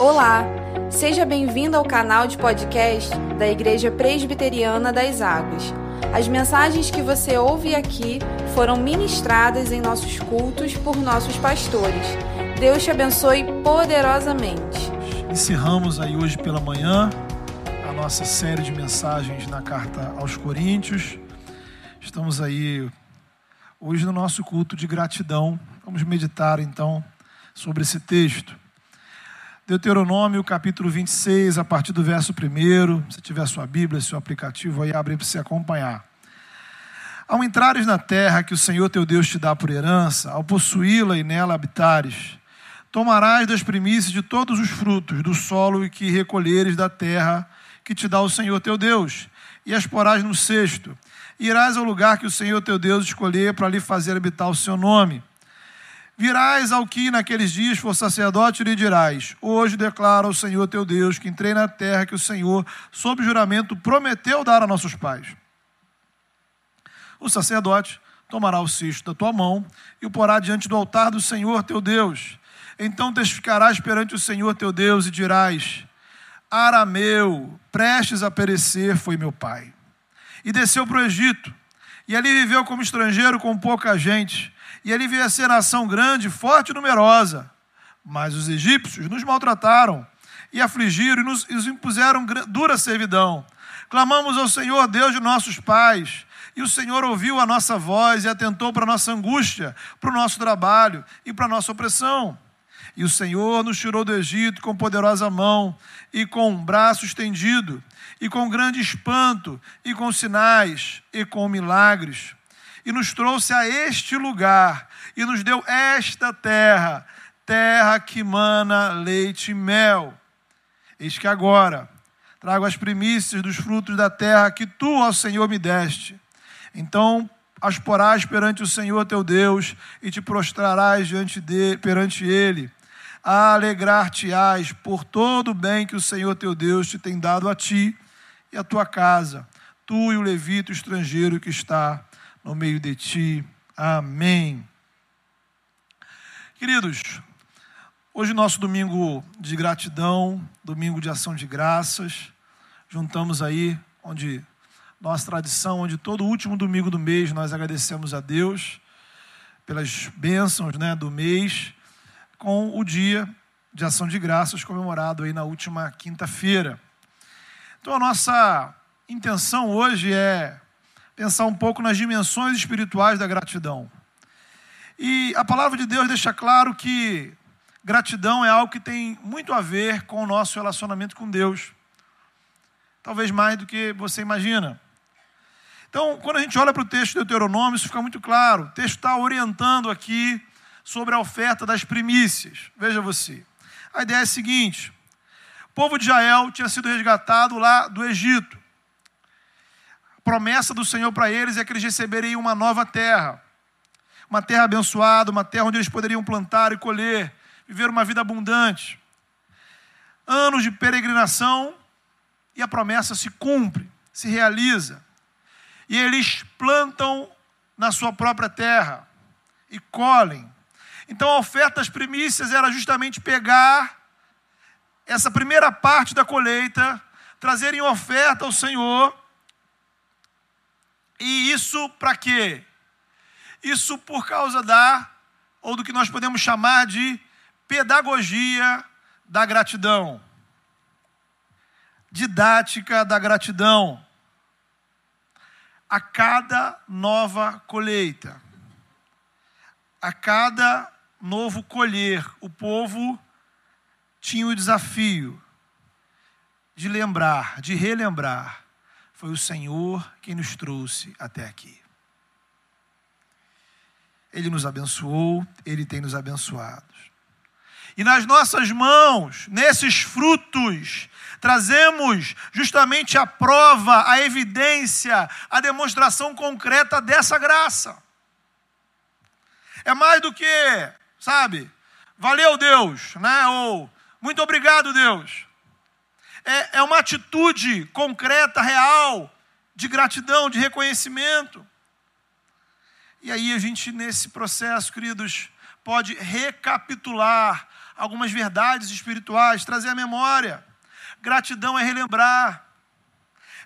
Olá, seja bem-vindo ao canal de podcast da Igreja Presbiteriana das Águas. As mensagens que você ouve aqui foram ministradas em nossos cultos por nossos pastores. Deus te abençoe poderosamente. Encerramos aí hoje pela manhã a nossa série de mensagens na carta aos Coríntios. Estamos aí hoje no nosso culto de gratidão. Vamos meditar então sobre esse texto. Deuteronômio capítulo 26, a partir do verso 1. Se tiver sua Bíblia, seu aplicativo, aí abre para você acompanhar. Ao entrares na terra que o Senhor teu Deus te dá por herança, ao possuí-la e nela habitares, tomarás das primícias de todos os frutos do solo que recolheres da terra que te dá o Senhor teu Deus, e as porás no cesto. Irás ao lugar que o Senhor teu Deus escolher para lhe fazer habitar o seu nome Virás ao que naqueles dias for sacerdote e lhe dirás: Hoje declara o Senhor teu Deus que entrei na terra que o Senhor, sob juramento, prometeu dar a nossos pais. O sacerdote tomará o cesto da tua mão e o porá diante do altar do Senhor teu Deus. Então testificarás perante o Senhor teu Deus e dirás: Arameu, prestes a perecer, foi meu pai. E desceu para o Egito, e ali viveu como estrangeiro com pouca gente e ele veio a ser nação grande, forte e numerosa. Mas os egípcios nos maltrataram e afligiram e nos, e impuseram dura servidão. Clamamos ao Senhor, Deus de nossos pais, e o Senhor ouviu a nossa voz e atentou para a nossa angústia, para o nosso trabalho e para a nossa opressão. E o Senhor nos tirou do Egito com poderosa mão e com um braço estendido, e com grande espanto, e com sinais, e com milagres e nos trouxe a este lugar e nos deu esta terra, terra que mana leite e mel. Eis que agora trago as primícias dos frutos da terra que tu, ó Senhor, me deste. Então as porás perante o Senhor teu Deus e te prostrarás diante de, perante ele. Alegrar-te-ás por todo o bem que o Senhor teu Deus te tem dado a ti e a tua casa, tu e o levito estrangeiro que está no meio de ti. Amém. Queridos, hoje nosso domingo de gratidão, domingo de ação de graças. Juntamos aí onde nossa tradição, onde todo último domingo do mês nós agradecemos a Deus pelas bênçãos né, do mês, com o dia de ação de graças comemorado aí na última quinta-feira. Então a nossa intenção hoje é pensar um pouco nas dimensões espirituais da gratidão. E a palavra de Deus deixa claro que gratidão é algo que tem muito a ver com o nosso relacionamento com Deus. Talvez mais do que você imagina. Então, quando a gente olha para o texto de Deuteronômio, isso fica muito claro. O texto está orientando aqui sobre a oferta das primícias. Veja você. A ideia é a seguinte: o povo de Israel tinha sido resgatado lá do Egito promessa do Senhor para eles é que eles receberiam uma nova terra. Uma terra abençoada, uma terra onde eles poderiam plantar e colher, viver uma vida abundante. Anos de peregrinação e a promessa se cumpre, se realiza. E eles plantam na sua própria terra e colhem. Então a oferta das primícias era justamente pegar essa primeira parte da colheita, trazerem oferta ao Senhor e isso para quê? Isso por causa da, ou do que nós podemos chamar de pedagogia da gratidão. Didática da gratidão. A cada nova colheita, a cada novo colher, o povo tinha o desafio de lembrar, de relembrar foi o Senhor quem nos trouxe até aqui. Ele nos abençoou, Ele tem nos abençoado. E nas nossas mãos, nesses frutos, trazemos justamente a prova, a evidência, a demonstração concreta dessa graça. É mais do que, sabe, valeu Deus, né? Ou muito obrigado Deus é, é uma atitude concreta, real, de gratidão, de reconhecimento. E aí a gente, nesse processo, queridos, pode recapitular algumas verdades espirituais, trazer a memória. Gratidão é relembrar.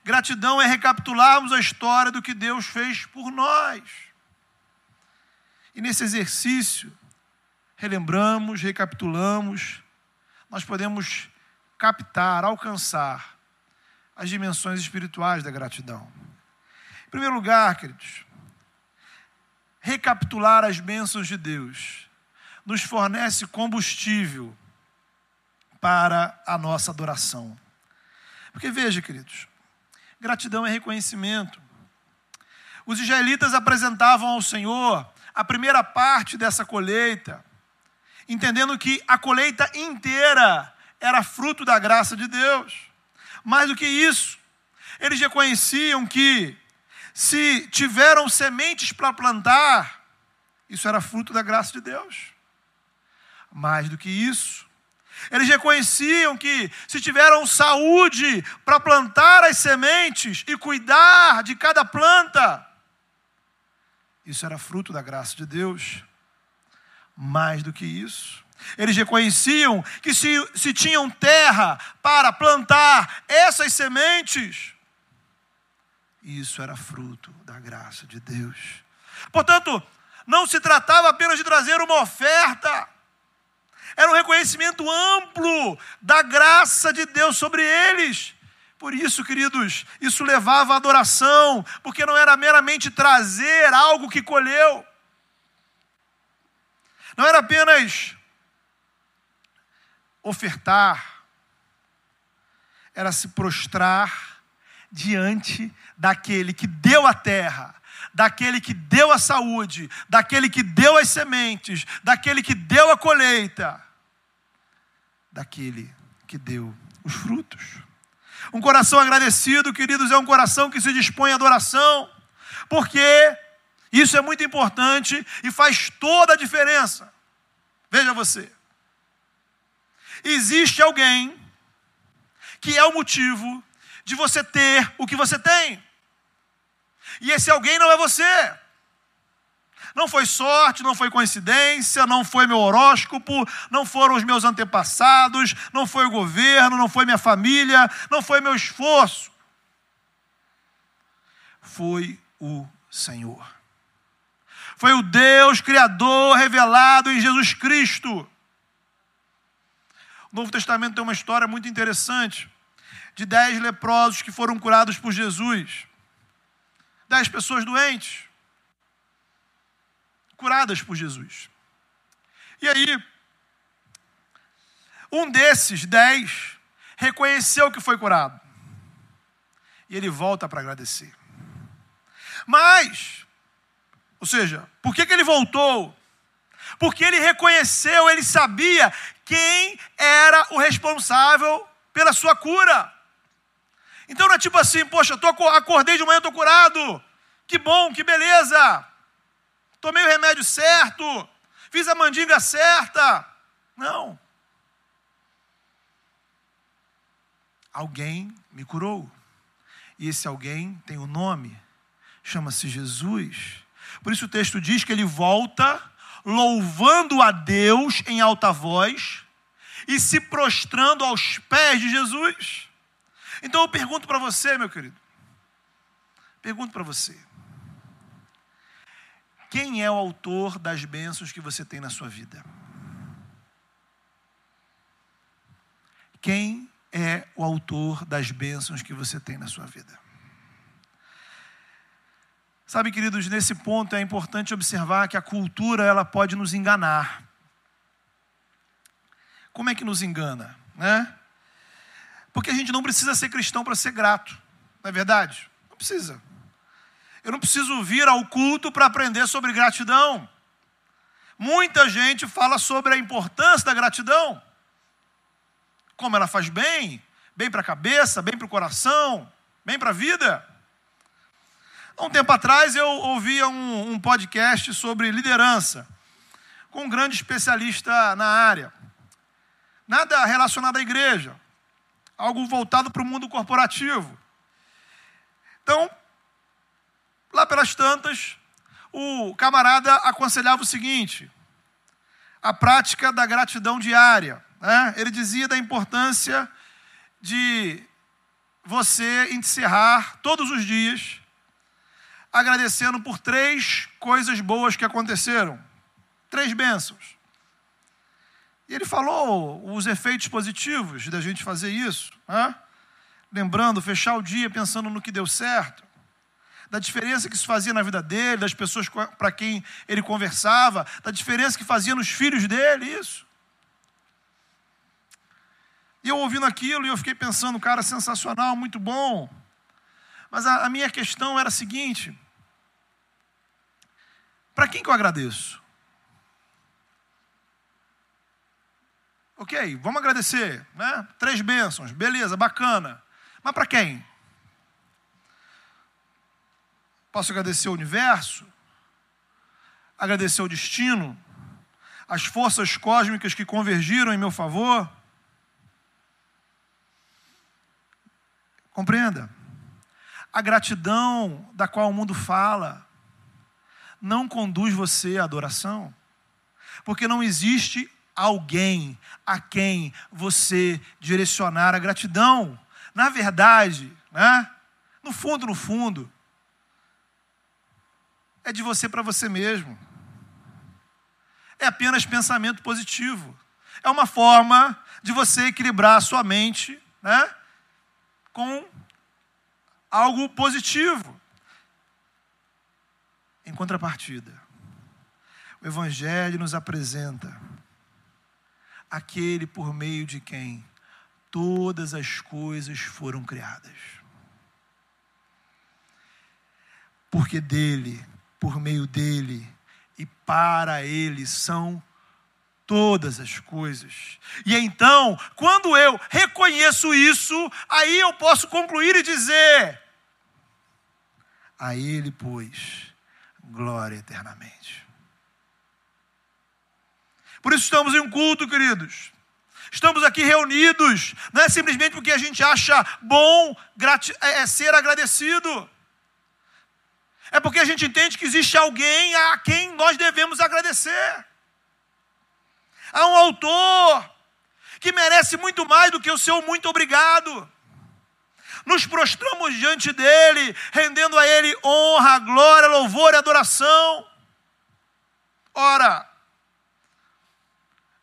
Gratidão é recapitularmos a história do que Deus fez por nós. E nesse exercício, relembramos, recapitulamos, nós podemos captar, alcançar as dimensões espirituais da gratidão. Em primeiro lugar, queridos, recapitular as bênçãos de Deus nos fornece combustível para a nossa adoração. Porque veja, queridos, gratidão é reconhecimento. Os israelitas apresentavam ao Senhor a primeira parte dessa colheita, entendendo que a colheita inteira era fruto da graça de Deus. Mais do que isso, eles reconheciam que se tiveram sementes para plantar, isso era fruto da graça de Deus. Mais do que isso, eles reconheciam que se tiveram saúde para plantar as sementes e cuidar de cada planta, isso era fruto da graça de Deus. Mais do que isso, eles reconheciam que se, se tinham terra para plantar essas sementes, isso era fruto da graça de Deus. Portanto, não se tratava apenas de trazer uma oferta, era um reconhecimento amplo da graça de Deus sobre eles. Por isso, queridos, isso levava à adoração, porque não era meramente trazer algo que colheu, não era apenas ofertar, era se prostrar diante daquele que deu a terra, daquele que deu a saúde, daquele que deu as sementes, daquele que deu a colheita, daquele que deu os frutos. Um coração agradecido, queridos, é um coração que se dispõe à adoração, porque isso é muito importante e faz toda a diferença. Veja você existe alguém que é o motivo de você ter o que você tem. E esse alguém não é você. Não foi sorte, não foi coincidência, não foi meu horóscopo, não foram os meus antepassados, não foi o governo, não foi minha família, não foi meu esforço. Foi o Senhor. Foi o Deus Criador revelado em Jesus Cristo. O Novo Testamento tem uma história muito interessante de dez leprosos que foram curados por Jesus. Dez pessoas doentes, curadas por Jesus. E aí, um desses dez reconheceu que foi curado. E ele volta para agradecer. Mas, ou seja, por que, que ele voltou? Porque ele reconheceu, ele sabia quem era o responsável pela sua cura. Então não é tipo assim, poxa, tô, acordei de manhã, estou curado. Que bom, que beleza. Tomei o remédio certo, fiz a mandinga certa. Não. Alguém me curou. E esse alguém tem um nome, chama-se Jesus. Por isso o texto diz que ele volta louvando a Deus em alta voz e se prostrando aos pés de Jesus. Então eu pergunto para você, meu querido, pergunto para você: quem é o autor das bênçãos que você tem na sua vida? Quem é o autor das bênçãos que você tem na sua vida? Sabe, queridos, nesse ponto é importante observar que a cultura ela pode nos enganar. Como é que nos engana, né? Porque a gente não precisa ser cristão para ser grato, não é verdade? Não precisa. Eu não preciso vir ao culto para aprender sobre gratidão. Muita gente fala sobre a importância da gratidão, como ela faz bem, bem para a cabeça, bem para o coração, bem para a vida. Há um tempo atrás eu ouvia um, um podcast sobre liderança, com um grande especialista na área. Nada relacionado à igreja, algo voltado para o mundo corporativo. Então, lá pelas tantas, o camarada aconselhava o seguinte: a prática da gratidão diária. Né? Ele dizia da importância de você encerrar todos os dias agradecendo por três coisas boas que aconteceram. Três bênçãos. E ele falou os efeitos positivos da gente fazer isso. Né? Lembrando, fechar o dia pensando no que deu certo da diferença que isso fazia na vida dele, das pessoas para quem ele conversava, da diferença que fazia nos filhos dele, isso. E eu ouvindo aquilo, e eu fiquei pensando, cara, sensacional, muito bom. Mas a, a minha questão era a seguinte: para quem que eu agradeço? Ok, vamos agradecer, né? Três bênçãos, beleza, bacana. Mas para quem? Posso agradecer o universo, agradecer o destino, as forças cósmicas que convergiram em meu favor. Compreenda. A gratidão da qual o mundo fala não conduz você à adoração, porque não existe alguém a quem você direcionar a gratidão. Na verdade, né? no fundo, no fundo, é de você para você mesmo. É apenas pensamento positivo. É uma forma de você equilibrar a sua mente né, com algo positivo. Em contrapartida, o Evangelho nos apresenta aquele por meio de quem todas as coisas foram criadas. Porque dele por meio dele e para ele são todas as coisas. E então, quando eu reconheço isso, aí eu posso concluir e dizer: A ele, pois, glória eternamente. Por isso estamos em um culto, queridos. Estamos aqui reunidos, não é simplesmente porque a gente acha bom é, é ser agradecido é porque a gente entende que existe alguém a quem nós devemos agradecer. Há um autor que merece muito mais do que o seu muito obrigado. Nos prostramos diante dele, rendendo a ele honra, glória, louvor e adoração. Ora,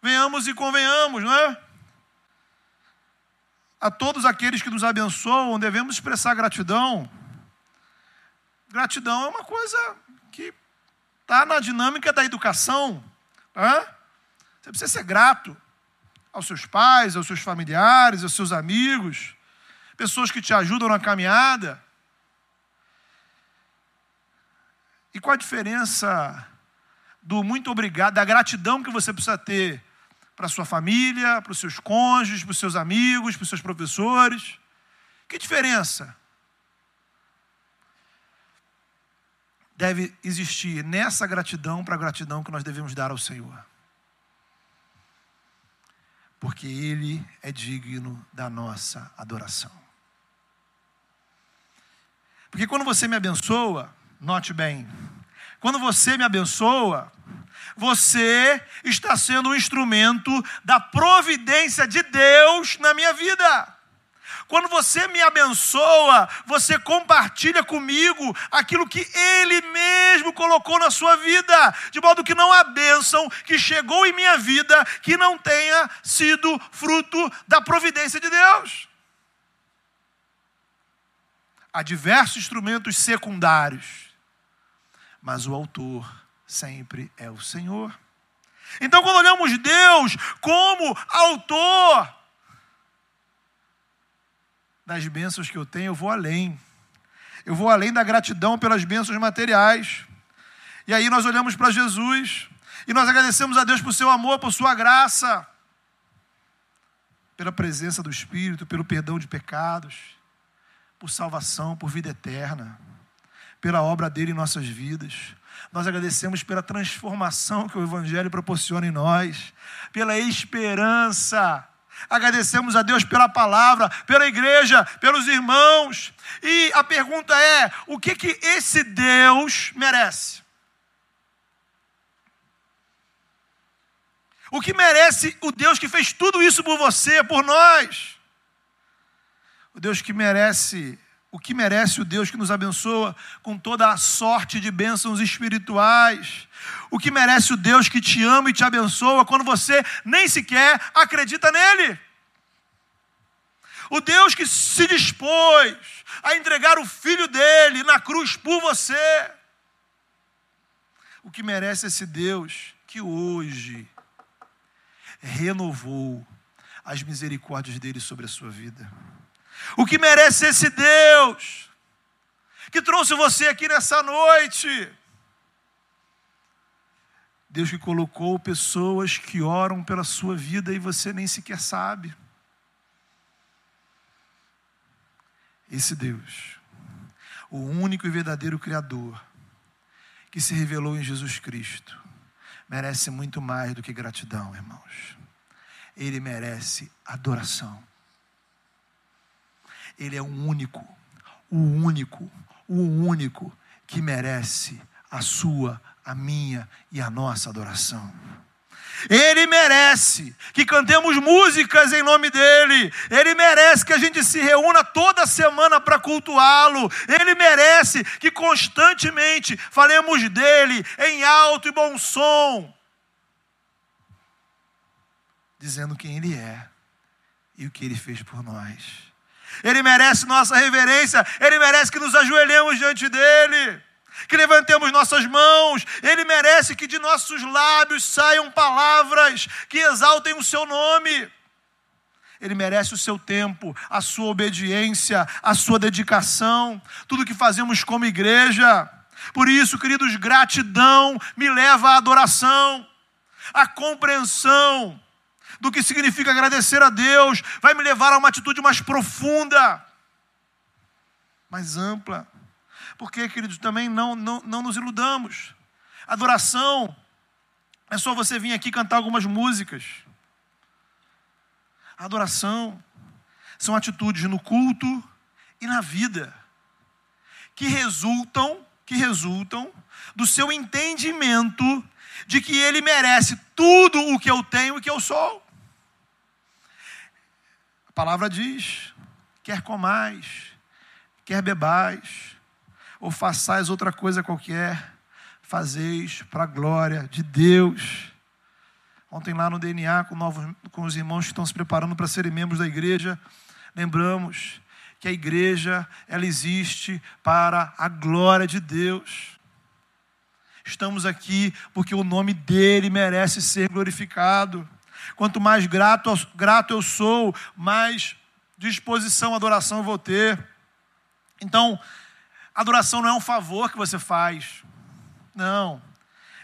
venhamos e convenhamos, não é? A todos aqueles que nos abençoam, devemos expressar gratidão. Gratidão é uma coisa que está na dinâmica da educação. Hã? Você precisa ser grato aos seus pais, aos seus familiares, aos seus amigos, pessoas que te ajudam na caminhada. E qual a diferença do muito obrigado, da gratidão que você precisa ter para sua família, para os seus cônjuges, para os seus amigos, para os seus professores? Que diferença? deve existir nessa gratidão para a gratidão que nós devemos dar ao Senhor. Porque Ele é digno da nossa adoração. Porque quando você me abençoa, note bem, quando você me abençoa, você está sendo um instrumento da providência de Deus na minha vida. Quando você me abençoa, você compartilha comigo aquilo que Ele mesmo colocou na sua vida, de modo que não há bênção que chegou em minha vida que não tenha sido fruto da providência de Deus. Há diversos instrumentos secundários, mas o autor sempre é o Senhor. Então, quando olhamos Deus como autor, das bênçãos que eu tenho, eu vou além. Eu vou além da gratidão pelas bênçãos materiais. E aí nós olhamos para Jesus e nós agradecemos a Deus por seu amor, por sua graça, pela presença do Espírito, pelo perdão de pecados, por salvação, por vida eterna, pela obra dele em nossas vidas. Nós agradecemos pela transformação que o Evangelho proporciona em nós, pela esperança Agradecemos a Deus pela palavra, pela igreja, pelos irmãos. E a pergunta é: o que que esse Deus merece? O que merece o Deus que fez tudo isso por você, por nós? O Deus que merece, o que merece o Deus que nos abençoa com toda a sorte de bênçãos espirituais? O que merece o Deus que te ama e te abençoa quando você nem sequer acredita nele? O Deus que se dispôs a entregar o filho dele na cruz por você. O que merece esse Deus que hoje renovou as misericórdias dele sobre a sua vida. O que merece esse Deus que trouxe você aqui nessa noite? Deus que colocou pessoas que oram pela sua vida e você nem sequer sabe. Esse Deus, o único e verdadeiro Criador, que se revelou em Jesus Cristo, merece muito mais do que gratidão, irmãos. Ele merece adoração. Ele é o único, o único, o único que merece a sua, a minha e a nossa adoração. Ele merece que cantemos músicas em nome dele. Ele merece que a gente se reúna toda semana para cultuá-lo. Ele merece que constantemente falemos dele em alto e bom som, dizendo quem ele é e o que ele fez por nós. Ele merece nossa reverência, ele merece que nos ajoelhemos diante dele que levantemos nossas mãos, Ele merece que de nossos lábios saiam palavras que exaltem o Seu nome. Ele merece o seu tempo, a sua obediência, a sua dedicação, tudo que fazemos como igreja. Por isso, queridos, gratidão me leva à adoração, a compreensão do que significa agradecer a Deus, vai me levar a uma atitude mais profunda, mais ampla. Porque, queridos, também não, não, não nos iludamos. Adoração é só você vir aqui cantar algumas músicas. Adoração são atitudes no culto e na vida que resultam, que resultam do seu entendimento de que ele merece tudo o que eu tenho e que eu sou. A palavra diz: quer comais, quer bebais, ou façais outra coisa qualquer, fazeis para a glória de Deus. Ontem lá no DNA, com, novos, com os irmãos que estão se preparando para serem membros da igreja, lembramos que a igreja, ela existe para a glória de Deus. Estamos aqui porque o nome dele merece ser glorificado. Quanto mais grato, grato eu sou, mais disposição à adoração eu vou ter. Então, Adoração não é um favor que você faz. Não.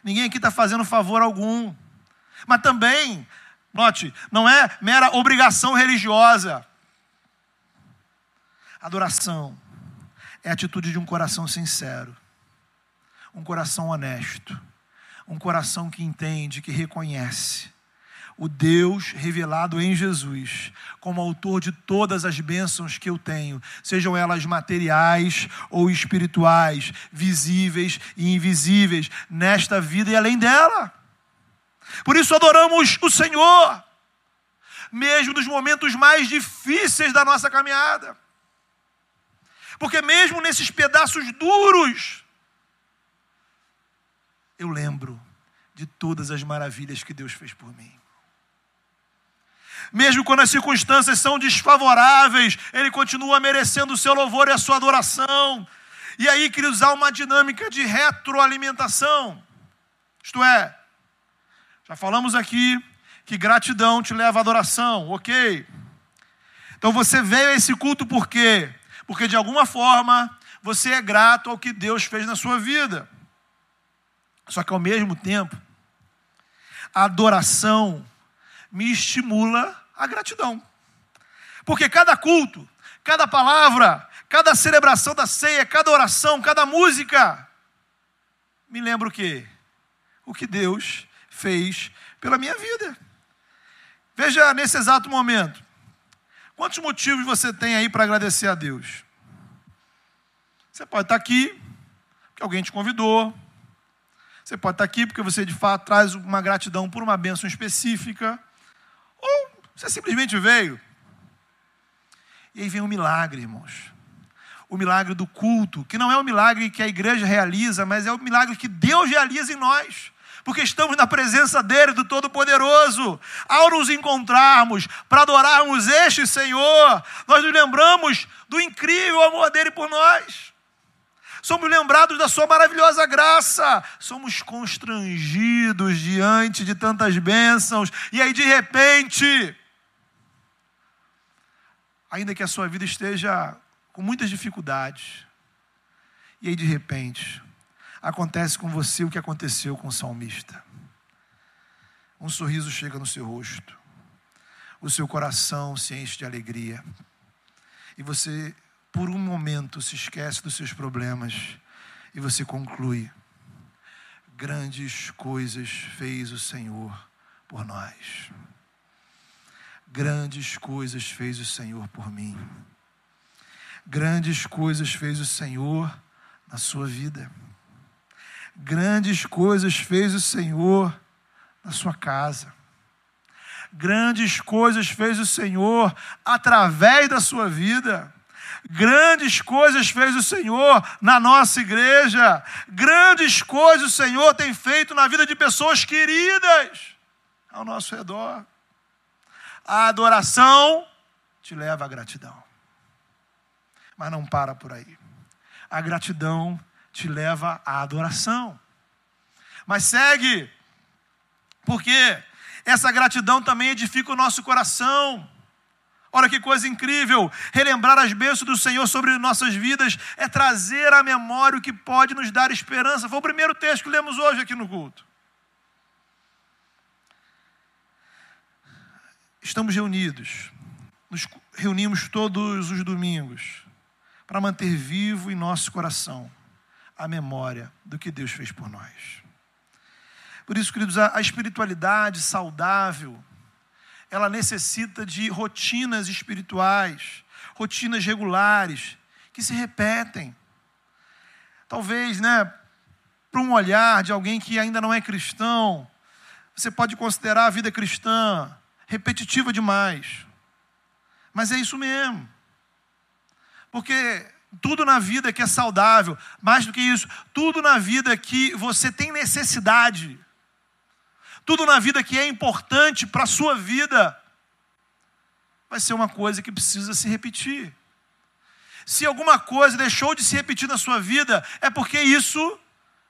Ninguém aqui está fazendo favor algum. Mas também, note, não é mera obrigação religiosa. Adoração é a atitude de um coração sincero, um coração honesto, um coração que entende, que reconhece o Deus revelado em Jesus, como autor de todas as bênçãos que eu tenho, sejam elas materiais ou espirituais, visíveis e invisíveis, nesta vida e além dela. Por isso adoramos o Senhor, mesmo nos momentos mais difíceis da nossa caminhada. Porque mesmo nesses pedaços duros, eu lembro de todas as maravilhas que Deus fez por mim mesmo quando as circunstâncias são desfavoráveis, Ele continua merecendo o seu louvor e a sua adoração. E aí, queridos, há uma dinâmica de retroalimentação. Isto é, já falamos aqui que gratidão te leva à adoração, ok? Então você veio a esse culto por quê? Porque de alguma forma você é grato ao que Deus fez na sua vida. Só que ao mesmo tempo, a adoração me estimula a gratidão. Porque cada culto, cada palavra, cada celebração da ceia, cada oração, cada música, me lembra o quê? O que Deus fez pela minha vida. Veja nesse exato momento, quantos motivos você tem aí para agradecer a Deus? Você pode estar aqui, porque alguém te convidou. Você pode estar aqui porque você de fato traz uma gratidão por uma bênção específica, ou você simplesmente veio. E aí vem um milagre, irmãos. O milagre do culto, que não é o milagre que a igreja realiza, mas é o milagre que Deus realiza em nós porque estamos na presença dele, do Todo-Poderoso. Ao nos encontrarmos para adorarmos este Senhor, nós nos lembramos do incrível amor dele por nós. Somos lembrados da sua maravilhosa graça, somos constrangidos diante de tantas bênçãos, e aí de repente, ainda que a sua vida esteja com muitas dificuldades, e aí de repente, acontece com você o que aconteceu com o salmista. Um sorriso chega no seu rosto, o seu coração se enche de alegria, e você, por um momento, se esquece dos seus problemas e você conclui: grandes coisas fez o Senhor por nós. Grandes coisas fez o Senhor por mim. Grandes coisas fez o Senhor na sua vida. Grandes coisas fez o Senhor na sua casa. Grandes coisas fez o Senhor através da sua vida. Grandes coisas fez o Senhor na nossa igreja. Grandes coisas o Senhor tem feito na vida de pessoas queridas ao nosso redor. A adoração te leva à gratidão. Mas não para por aí. A gratidão te leva à adoração. Mas segue, porque essa gratidão também edifica o nosso coração. Olha que coisa incrível! Relembrar as bênçãos do Senhor sobre nossas vidas é trazer à memória o que pode nos dar esperança. Foi o primeiro texto que lemos hoje aqui no culto. Estamos reunidos, nos reunimos todos os domingos para manter vivo em nosso coração a memória do que Deus fez por nós. Por isso, queridos, a espiritualidade saudável, ela necessita de rotinas espirituais, rotinas regulares, que se repetem. Talvez, né, para um olhar de alguém que ainda não é cristão, você pode considerar a vida cristã repetitiva demais. Mas é isso mesmo. Porque tudo na vida que é saudável, mais do que isso, tudo na vida que você tem necessidade, tudo na vida que é importante para a sua vida, vai ser uma coisa que precisa se repetir. Se alguma coisa deixou de se repetir na sua vida, é porque isso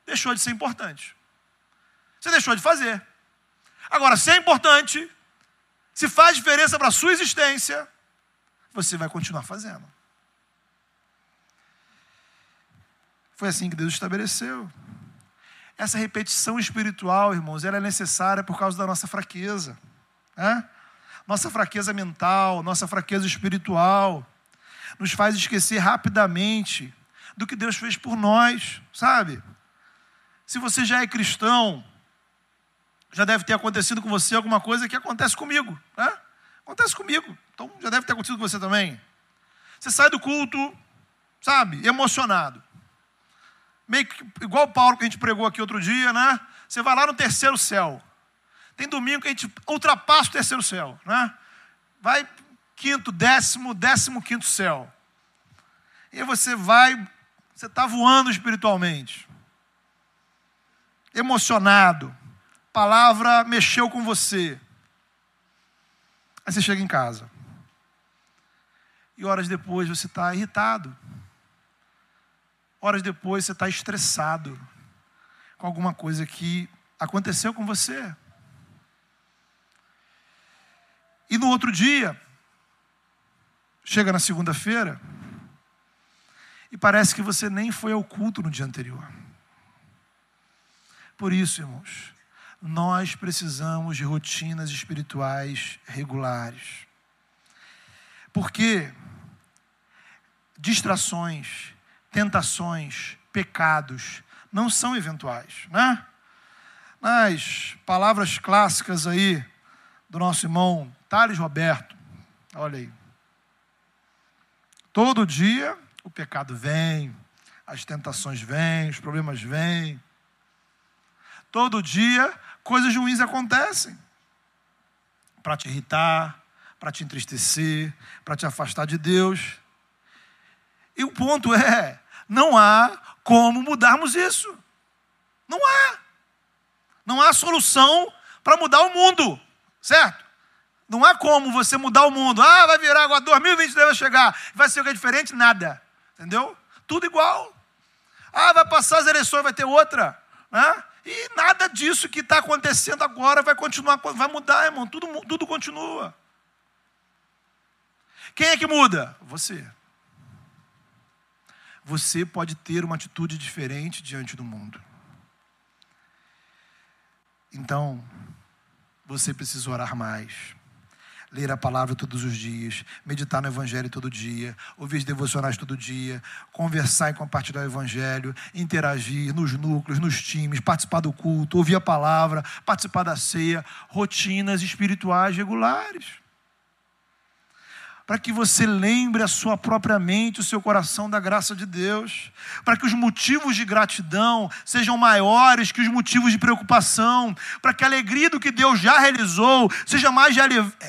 deixou de ser importante. Você deixou de fazer. Agora, se é importante, se faz diferença para a sua existência, você vai continuar fazendo. Foi assim que Deus estabeleceu. Essa repetição espiritual, irmãos, ela é necessária por causa da nossa fraqueza. Né? Nossa fraqueza mental, nossa fraqueza espiritual, nos faz esquecer rapidamente do que Deus fez por nós, sabe? Se você já é cristão, já deve ter acontecido com você alguma coisa que acontece comigo, né? Acontece comigo, então já deve ter acontecido com você também. Você sai do culto, sabe, emocionado meio que igual o Paulo que a gente pregou aqui outro dia, né? Você vai lá no terceiro céu. Tem domingo que a gente ultrapassa o terceiro céu, né? Vai quinto, décimo, décimo quinto céu. E você vai, você está voando espiritualmente. Emocionado. palavra mexeu com você. Aí você chega em casa. E horas depois você está irritado. Horas depois você está estressado com alguma coisa que aconteceu com você. E no outro dia, chega na segunda-feira, e parece que você nem foi ao culto no dia anterior. Por isso, irmãos, nós precisamos de rotinas espirituais regulares. Porque distrações, tentações, pecados, não são eventuais, né? Nas palavras clássicas aí do nosso irmão Thales Roberto, olha aí. Todo dia o pecado vem, as tentações vêm, os problemas vêm. Todo dia coisas ruins acontecem para te irritar, para te entristecer, para te afastar de Deus. E o ponto é: não há como mudarmos isso. Não há. Não há solução para mudar o mundo, certo? Não há como você mudar o mundo. Ah, vai virar agora 2020 vai chegar, vai ser é diferente? Nada. Entendeu? Tudo igual. Ah, vai passar as eleições, vai ter outra. Né? E nada disso que está acontecendo agora vai continuar, vai mudar, irmão. Tudo, tudo continua. Quem é que muda? Você. Você pode ter uma atitude diferente diante do mundo. Então, você precisa orar mais ler a palavra todos os dias, meditar no Evangelho todo dia, ouvir devocionais todo dia, conversar e compartilhar o Evangelho, interagir nos núcleos, nos times, participar do culto, ouvir a palavra, participar da ceia, rotinas espirituais regulares para que você lembre a sua própria mente, o seu coração da graça de Deus, para que os motivos de gratidão sejam maiores que os motivos de preocupação, para que a alegria do que Deus já realizou seja mais,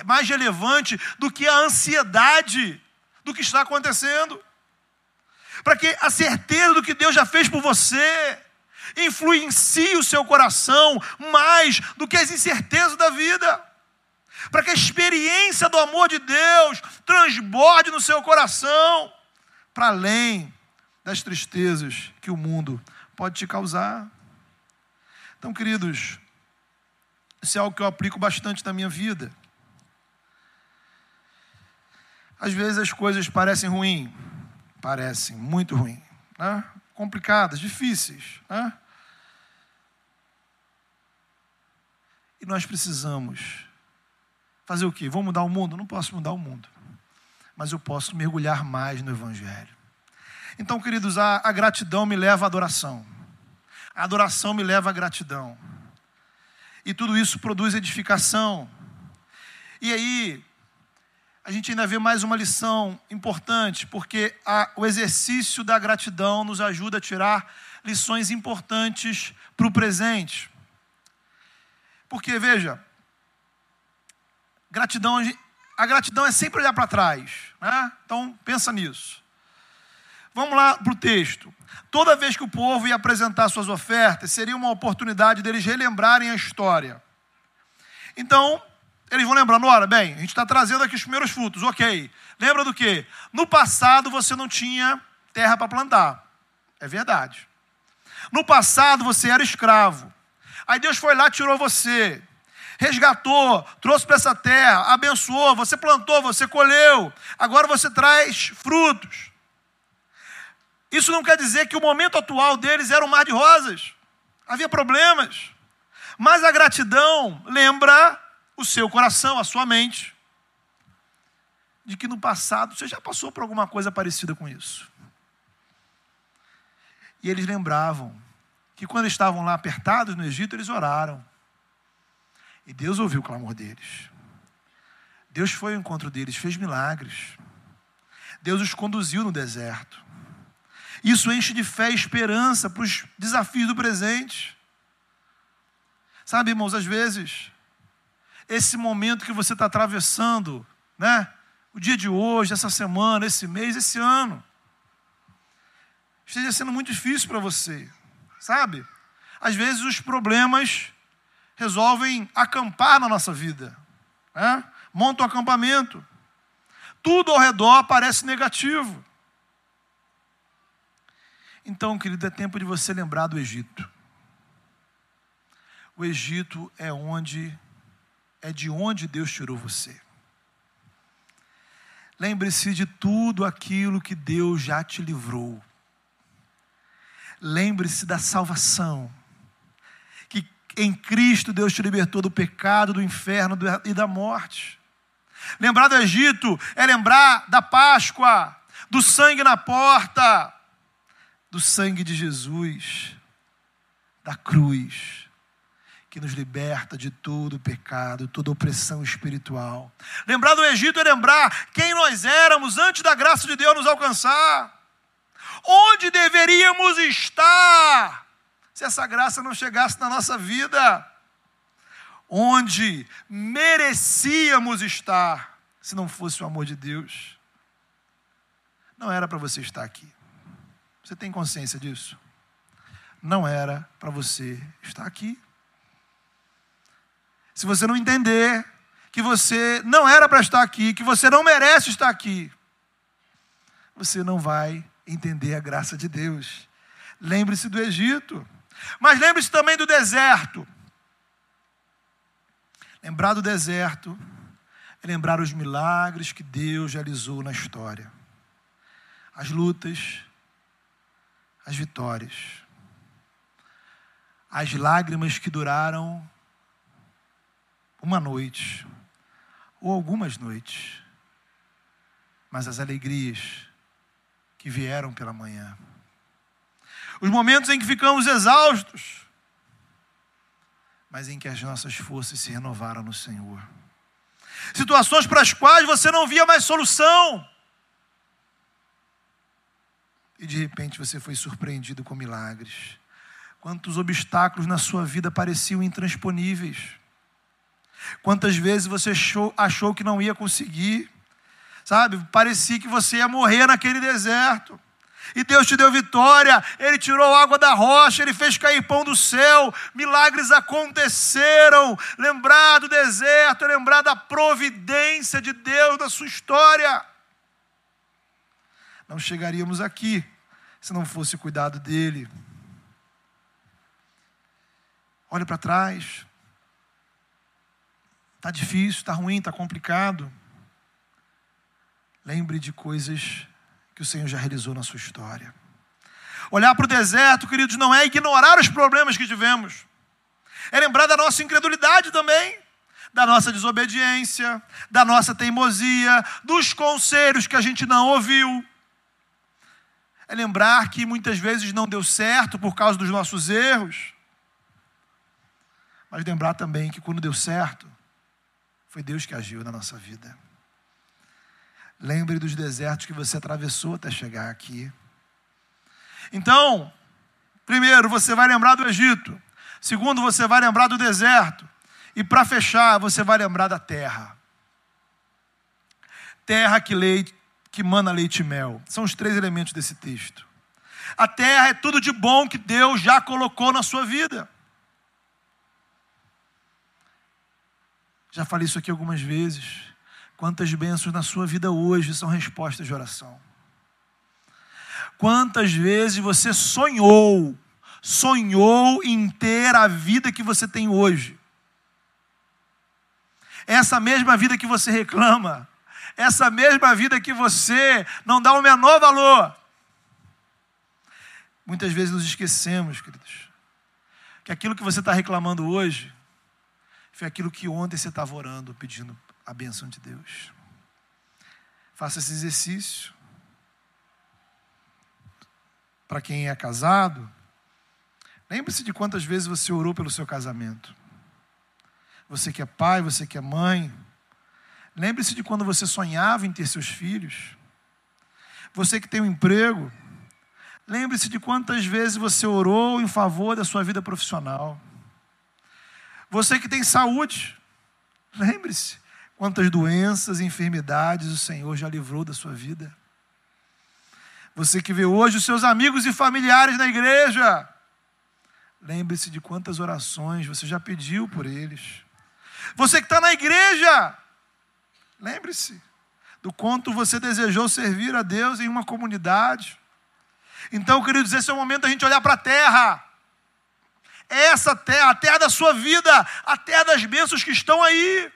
mais relevante do que a ansiedade do que está acontecendo, para que a certeza do que Deus já fez por você influencie o seu coração mais do que as incertezas da vida para que a experiência do amor de Deus transborde no seu coração, para além das tristezas que o mundo pode te causar. Então, queridos, isso é algo que eu aplico bastante na minha vida. Às vezes as coisas parecem ruins, parecem muito ruins, né? complicadas, difíceis. Né? E nós precisamos Fazer o quê? Vou mudar o mundo? Não posso mudar o mundo. Mas eu posso mergulhar mais no Evangelho. Então, queridos, a, a gratidão me leva à adoração. A adoração me leva à gratidão. E tudo isso produz edificação. E aí, a gente ainda vê mais uma lição importante, porque a, o exercício da gratidão nos ajuda a tirar lições importantes para o presente. Porque, veja, Gratidão, a gratidão é sempre olhar para trás. Né? Então, pensa nisso. Vamos lá para o texto. Toda vez que o povo ia apresentar suas ofertas, seria uma oportunidade deles relembrarem a história. Então, eles vão lembrando, olha, bem, a gente está trazendo aqui os primeiros frutos, ok. Lembra do quê? No passado você não tinha terra para plantar. É verdade. No passado você era escravo. Aí Deus foi lá, tirou você resgatou, trouxe para essa terra, abençoou, você plantou, você colheu, agora você traz frutos. Isso não quer dizer que o momento atual deles era um mar de rosas, havia problemas, mas a gratidão lembra o seu coração, a sua mente, de que no passado você já passou por alguma coisa parecida com isso. E eles lembravam que quando estavam lá apertados no Egito, eles oraram. E Deus ouviu o clamor deles. Deus foi ao encontro deles, fez milagres. Deus os conduziu no deserto. Isso enche de fé e esperança para os desafios do presente. Sabe, irmãos, às vezes, esse momento que você está atravessando, né? O dia de hoje, essa semana, esse mês, esse ano, esteja sendo muito difícil para você, sabe? Às vezes os problemas resolvem acampar na nossa vida. Né? Montam um acampamento. Tudo ao redor parece negativo. Então, querido, é tempo de você lembrar do Egito. O Egito é onde é de onde Deus tirou você. Lembre-se de tudo aquilo que Deus já te livrou. Lembre-se da salvação em Cristo, Deus te libertou do pecado, do inferno e da morte. Lembrar do Egito é lembrar da Páscoa, do sangue na porta, do sangue de Jesus, da cruz, que nos liberta de todo pecado, toda opressão espiritual. Lembrar do Egito é lembrar quem nós éramos antes da graça de Deus nos alcançar. Onde deveríamos estar se essa graça não chegasse na nossa vida, onde merecíamos estar, se não fosse o amor de Deus, não era para você estar aqui. Você tem consciência disso? Não era para você estar aqui. Se você não entender que você não era para estar aqui, que você não merece estar aqui, você não vai entender a graça de Deus. Lembre-se do Egito. Mas lembre-se também do deserto. Lembrar do deserto é lembrar os milagres que Deus realizou na história. As lutas, as vitórias. As lágrimas que duraram uma noite, ou algumas noites, mas as alegrias que vieram pela manhã os momentos em que ficamos exaustos, mas em que as nossas forças se renovaram no Senhor. Situações para as quais você não via mais solução. E de repente você foi surpreendido com milagres. Quantos obstáculos na sua vida pareciam intransponíveis. Quantas vezes você achou, achou que não ia conseguir. Sabe, parecia que você ia morrer naquele deserto e Deus te deu vitória, Ele tirou água da rocha, Ele fez cair pão do céu, milagres aconteceram. Lembrar do deserto, lembrar da providência de Deus na sua história. Não chegaríamos aqui se não fosse o cuidado dEle. Olha para trás. Está difícil, está ruim, está complicado. Lembre de coisas que o Senhor já realizou na sua história. Olhar para o deserto, queridos, não é ignorar os problemas que tivemos, é lembrar da nossa incredulidade também, da nossa desobediência, da nossa teimosia, dos conselhos que a gente não ouviu. É lembrar que muitas vezes não deu certo por causa dos nossos erros. Mas lembrar também que quando deu certo, foi Deus que agiu na nossa vida. Lembre dos desertos que você atravessou até chegar aqui. Então, primeiro, você vai lembrar do Egito. Segundo, você vai lembrar do deserto. E para fechar, você vai lembrar da terra. Terra que, leite, que mana leite e mel. São os três elementos desse texto. A terra é tudo de bom que Deus já colocou na sua vida. Já falei isso aqui algumas vezes. Quantas bênçãos na sua vida hoje são respostas de oração? Quantas vezes você sonhou, sonhou em ter a vida que você tem hoje? Essa mesma vida que você reclama, essa mesma vida que você não dá o menor valor. Muitas vezes nos esquecemos, queridos, que aquilo que você está reclamando hoje foi aquilo que ontem você estava orando, pedindo a benção de Deus. Faça esse exercício. Para quem é casado, lembre-se de quantas vezes você orou pelo seu casamento. Você que é pai, você que é mãe, lembre-se de quando você sonhava em ter seus filhos. Você que tem um emprego, lembre-se de quantas vezes você orou em favor da sua vida profissional. Você que tem saúde, lembre-se Quantas doenças e enfermidades o Senhor já livrou da sua vida. Você que vê hoje os seus amigos e familiares na igreja, lembre-se de quantas orações você já pediu por eles. Você que está na igreja, lembre-se do quanto você desejou servir a Deus em uma comunidade. Então, queridos, esse é o momento da gente olhar para a terra. Essa terra, a terra da sua vida, a terra das bênçãos que estão aí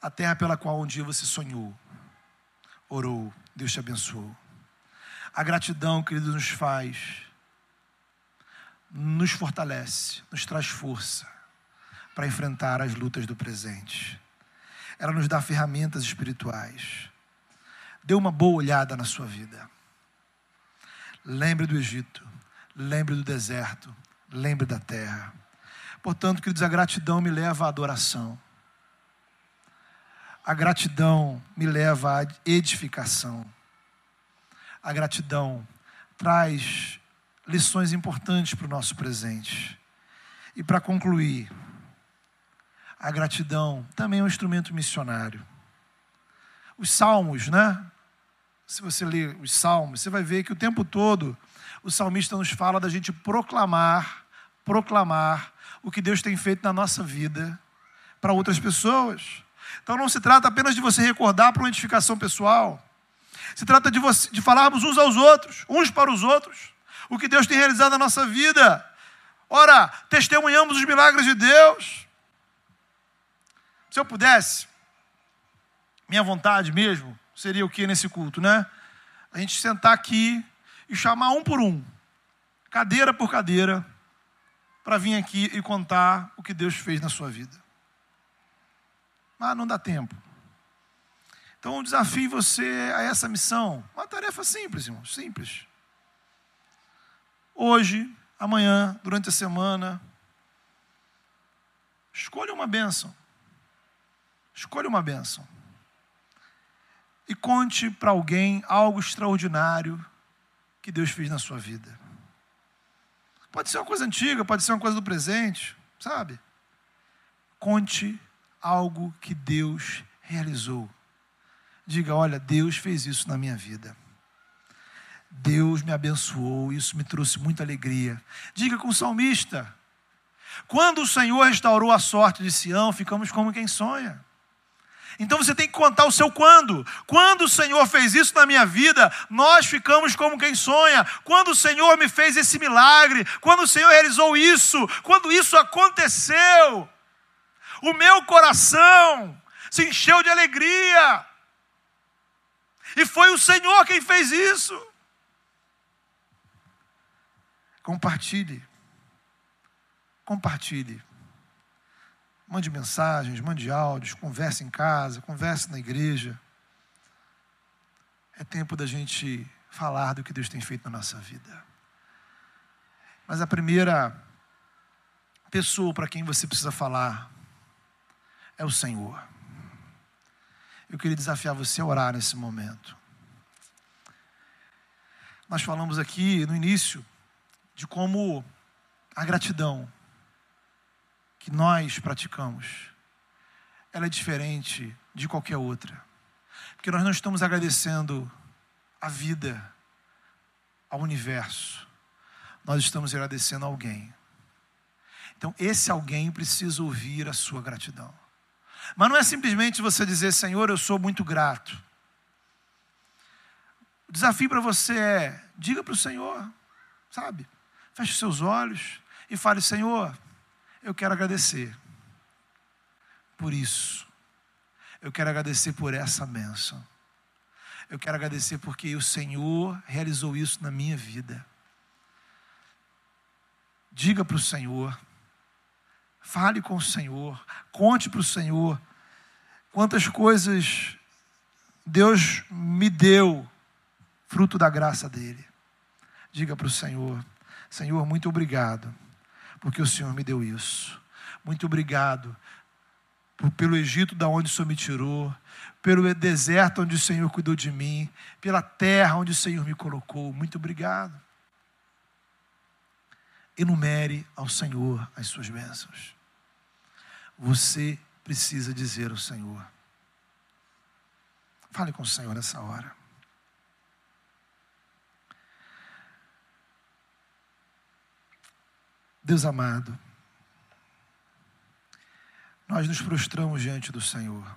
a terra pela qual um dia você sonhou, orou, Deus te abençoou. A gratidão, querido, nos faz, nos fortalece, nos traz força para enfrentar as lutas do presente. Ela nos dá ferramentas espirituais. Dê uma boa olhada na sua vida. Lembre do Egito, lembre do deserto, lembre da terra. Portanto, queridos, a gratidão me leva à adoração. A gratidão me leva à edificação. A gratidão traz lições importantes para o nosso presente. E para concluir, a gratidão também é um instrumento missionário. Os salmos, né? Se você ler os salmos, você vai ver que o tempo todo o salmista nos fala da gente proclamar, proclamar o que Deus tem feito na nossa vida para outras pessoas. Então não se trata apenas de você recordar para uma edificação pessoal. Se trata de, você, de falarmos uns aos outros, uns para os outros, o que Deus tem realizado na nossa vida. Ora, testemunhamos os milagres de Deus. Se eu pudesse, minha vontade mesmo seria o que nesse culto, né? A gente sentar aqui e chamar um por um, cadeira por cadeira, para vir aqui e contar o que Deus fez na sua vida. Mas não dá tempo. Então, eu desafio você a essa missão. Uma tarefa simples, irmão, simples. Hoje, amanhã, durante a semana, escolha uma bênção. Escolha uma bênção. E conte para alguém algo extraordinário que Deus fez na sua vida. Pode ser uma coisa antiga, pode ser uma coisa do presente, sabe? Conte algo que Deus realizou. Diga: olha, Deus fez isso na minha vida. Deus me abençoou, isso me trouxe muita alegria. Diga com o salmista: quando o Senhor restaurou a sorte de Sião, ficamos como quem sonha. Então você tem que contar o seu quando. Quando o Senhor fez isso na minha vida, nós ficamos como quem sonha. Quando o Senhor me fez esse milagre, quando o Senhor realizou isso, quando isso aconteceu, o meu coração se encheu de alegria. E foi o Senhor quem fez isso. Compartilhe. Compartilhe. Mande mensagens, mande áudios, converse em casa, converse na igreja. É tempo da gente falar do que Deus tem feito na nossa vida. Mas a primeira pessoa para quem você precisa falar é o Senhor. Eu queria desafiar você a orar nesse momento. Nós falamos aqui no início de como a gratidão que nós praticamos, ela é diferente de qualquer outra. Porque nós não estamos agradecendo a vida, ao universo. Nós estamos agradecendo a alguém. Então, esse alguém precisa ouvir a sua gratidão. Mas não é simplesmente você dizer, Senhor, eu sou muito grato. O desafio para você é: diga para o Senhor, sabe? Feche os seus olhos e fale: Senhor, eu quero agradecer por isso. Eu quero agradecer por essa bênção. Eu quero agradecer porque o Senhor realizou isso na minha vida. Diga para o Senhor, fale com o Senhor, conte para o Senhor quantas coisas Deus me deu, fruto da graça dEle. Diga para o Senhor: Senhor, muito obrigado porque o Senhor me deu isso. Muito obrigado pelo Egito da onde o Senhor me tirou, pelo deserto onde o Senhor cuidou de mim, pela terra onde o Senhor me colocou. Muito obrigado. Enumere ao Senhor as suas bênçãos. Você precisa dizer ao Senhor. Fale com o Senhor nessa hora. Deus amado, nós nos prostramos diante do Senhor.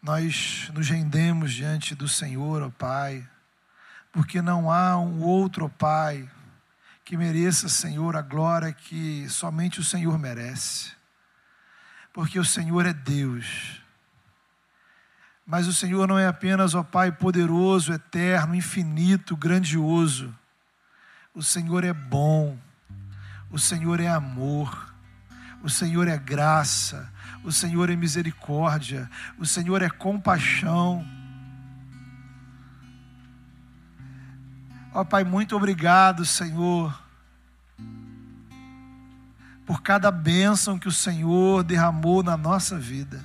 Nós nos rendemos diante do Senhor, ó Pai, porque não há um outro, ó Pai, que mereça, Senhor, a glória que somente o Senhor merece. Porque o Senhor é Deus. Mas o Senhor não é apenas, ó Pai, poderoso, eterno, infinito, grandioso o Senhor é bom, o Senhor é amor, o Senhor é graça, o Senhor é misericórdia, o Senhor é compaixão. Ó Pai, muito obrigado, Senhor, por cada bênção que o Senhor derramou na nossa vida.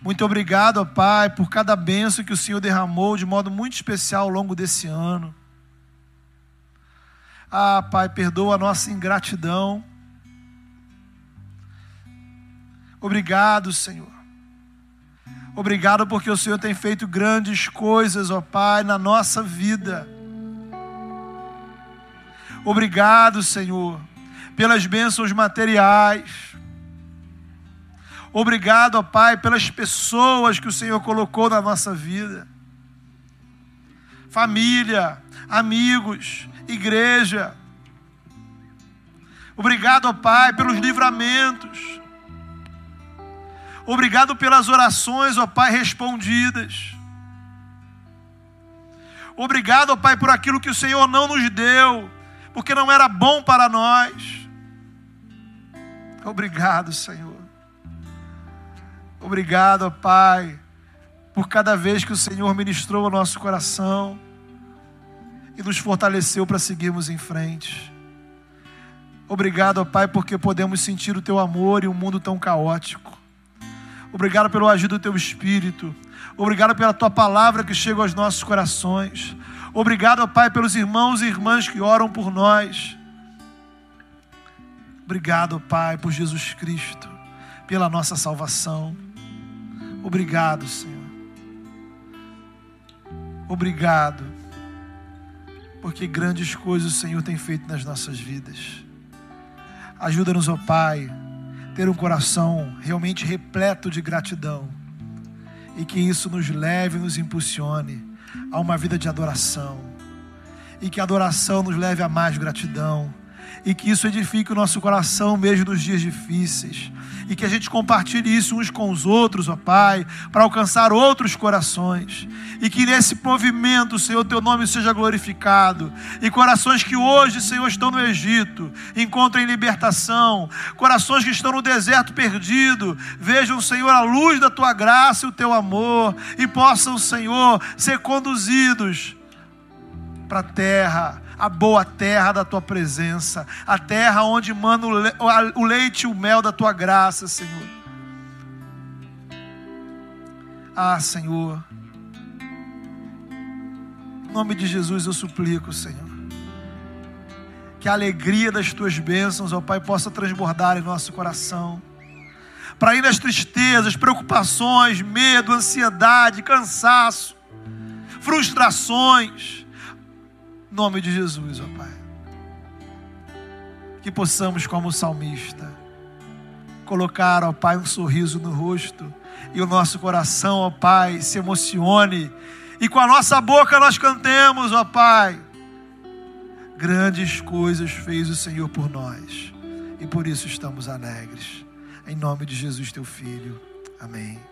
Muito obrigado, ó Pai, por cada benção que o Senhor derramou de modo muito especial ao longo desse ano. Ah, Pai, perdoa a nossa ingratidão. Obrigado, Senhor. Obrigado porque o Senhor tem feito grandes coisas, ó Pai, na nossa vida. Obrigado, Senhor, pelas bênçãos materiais. Obrigado, ó Pai, pelas pessoas que o Senhor colocou na nossa vida. Família, amigos, igreja. Obrigado, ó Pai, pelos livramentos. Obrigado pelas orações, ó Pai, respondidas. Obrigado, ó Pai, por aquilo que o Senhor não nos deu, porque não era bom para nós. Obrigado, Senhor. Obrigado, ó Pai, por cada vez que o Senhor ministrou o nosso coração e nos fortaleceu para seguirmos em frente. Obrigado, ó Pai, porque podemos sentir o Teu amor em um mundo tão caótico. Obrigado pelo agir do Teu Espírito. Obrigado pela Tua palavra que chega aos nossos corações. Obrigado, Pai, pelos irmãos e irmãs que oram por nós. Obrigado, Pai, por Jesus Cristo, pela nossa salvação. Obrigado, Senhor. Obrigado, porque grandes coisas o Senhor tem feito nas nossas vidas. Ajuda-nos, ó Pai, ter um coração realmente repleto de gratidão e que isso nos leve e nos impulsione a uma vida de adoração e que a adoração nos leve a mais gratidão e que isso edifique o nosso coração mesmo nos dias difíceis. E que a gente compartilhe isso uns com os outros, ó Pai, para alcançar outros corações. E que nesse movimento, Senhor, teu nome seja glorificado. E corações que hoje, Senhor, estão no Egito, encontrem libertação, corações que estão no deserto perdido, vejam, Senhor, a luz da tua graça e o teu amor. E possam, Senhor, ser conduzidos para a terra a boa terra da tua presença, a terra onde manda o leite e o mel da tua graça, Senhor. Ah, Senhor, em nome de Jesus eu suplico, Senhor, que a alegria das tuas bênçãos, ó Pai, possa transbordar em nosso coração. Para ir nas tristezas, preocupações, medo, ansiedade, cansaço, frustrações, nome de Jesus, ó Pai. Que possamos, como salmista, colocar, ó Pai, um sorriso no rosto e o nosso coração, ó Pai, se emocione e com a nossa boca nós cantemos, ó Pai. Grandes coisas fez o Senhor por nós e por isso estamos alegres. Em nome de Jesus, teu filho. Amém.